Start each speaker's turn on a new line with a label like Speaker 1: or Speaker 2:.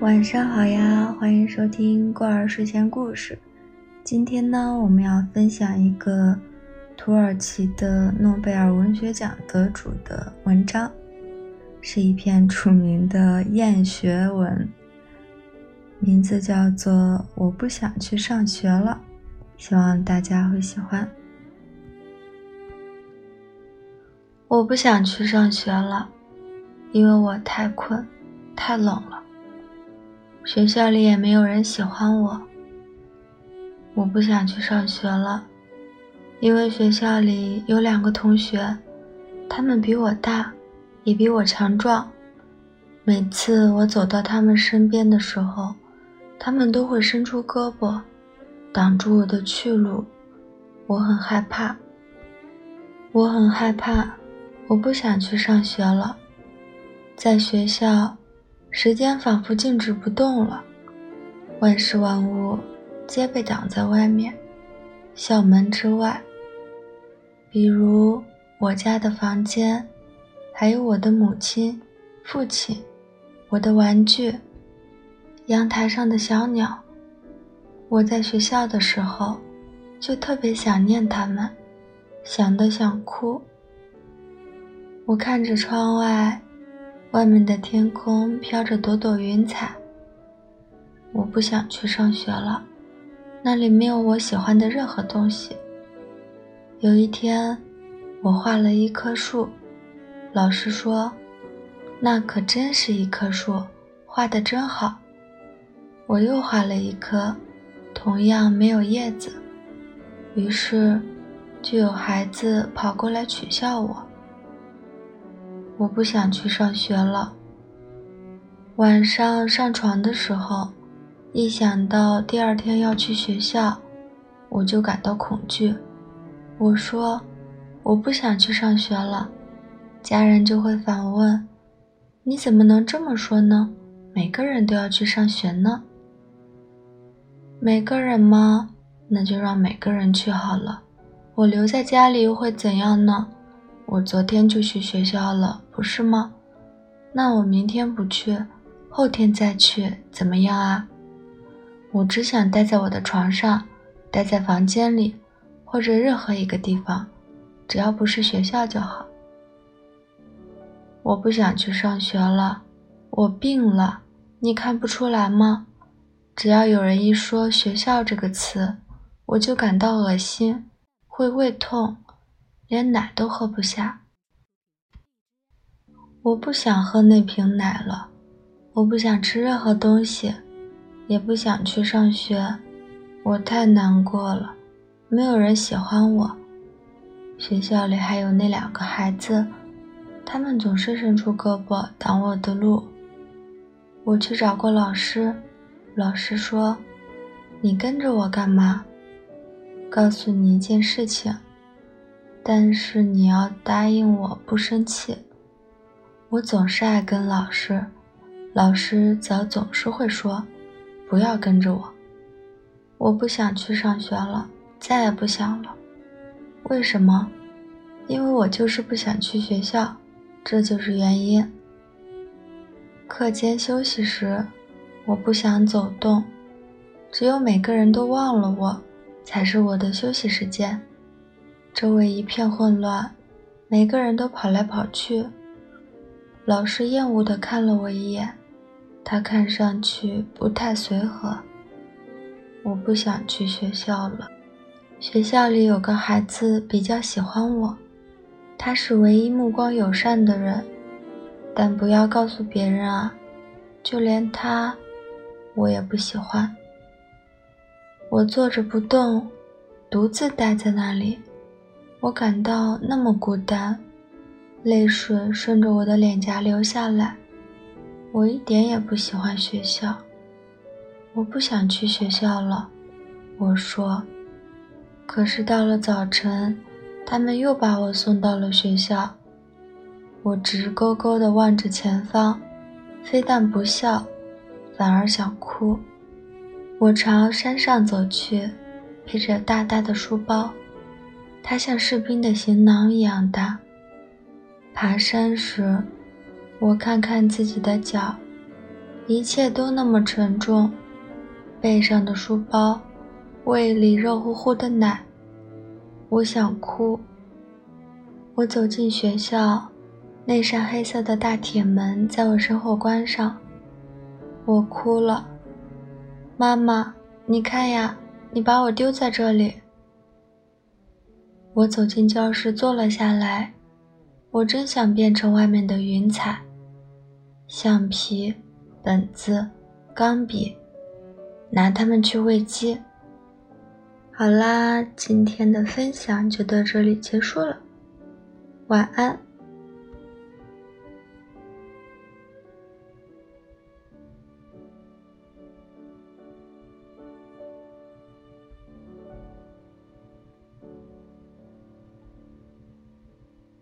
Speaker 1: 晚上好呀，欢迎收听过儿睡前故事。今天呢，我们要分享一个土耳其的诺贝尔文学奖得主的文章，是一篇著名的厌学文，名字叫做《我不想去上学了》，希望大家会喜欢。我不想去上学了，因为我太困，太冷了。学校里也没有人喜欢我。我不想去上学了，因为学校里有两个同学，他们比我大，也比我强壮。每次我走到他们身边的时候，他们都会伸出胳膊，挡住我的去路。我很害怕，我很害怕，我不想去上学了，在学校。时间仿佛静止不动了，万事万物皆被挡在外面，校门之外。比如我家的房间，还有我的母亲、父亲，我的玩具，阳台上的小鸟。我在学校的时候，就特别想念他们，想得想哭。我看着窗外。外面的天空飘着朵朵云彩。我不想去上学了，那里没有我喜欢的任何东西。有一天，我画了一棵树，老师说：“那可真是一棵树，画的真好。”我又画了一棵，同样没有叶子。于是，就有孩子跑过来取笑我。我不想去上学了。晚上上床的时候，一想到第二天要去学校，我就感到恐惧。我说：“我不想去上学了。”家人就会反问：“你怎么能这么说呢？每个人都要去上学呢。”每个人吗？那就让每个人去好了。我留在家里又会怎样呢？我昨天就去学校了，不是吗？那我明天不去，后天再去，怎么样啊？我只想待在我的床上，待在房间里，或者任何一个地方，只要不是学校就好。我不想去上学了，我病了，你看不出来吗？只要有人一说“学校”这个词，我就感到恶心，会胃痛。连奶都喝不下，我不想喝那瓶奶了，我不想吃任何东西，也不想去上学，我太难过了，没有人喜欢我，学校里还有那两个孩子，他们总是伸出胳膊挡我的路。我去找过老师，老师说：“你跟着我干嘛？告诉你一件事情。”但是你要答应我不生气。我总是爱跟老师，老师则总是会说：“不要跟着我。”我不想去上学了，再也不想了。为什么？因为我就是不想去学校，这就是原因。课间休息时，我不想走动，只有每个人都忘了我，才是我的休息时间。周围一片混乱，每个人都跑来跑去。老师厌恶地看了我一眼，他看上去不太随和。我不想去学校了。学校里有个孩子比较喜欢我，他是唯一目光友善的人，但不要告诉别人啊，就连他，我也不喜欢。我坐着不动，独自待在那里。我感到那么孤单，泪水顺着我的脸颊流下来。我一点也不喜欢学校，我不想去学校了。我说。可是到了早晨，他们又把我送到了学校。我直勾勾地望着前方，非但不笑，反而想哭。我朝山上走去，背着大大的书包。它像士兵的行囊一样大。爬山时，我看看自己的脚，一切都那么沉重，背上的书包，胃里热乎乎的奶，我想哭。我走进学校，那扇黑色的大铁门在我身后关上，我哭了。妈妈，你看呀，你把我丢在这里。我走进教室，坐了下来。我真想变成外面的云彩，橡皮、本子、钢笔，拿它们去喂鸡。好啦，今天的分享就到这里结束了，晚安。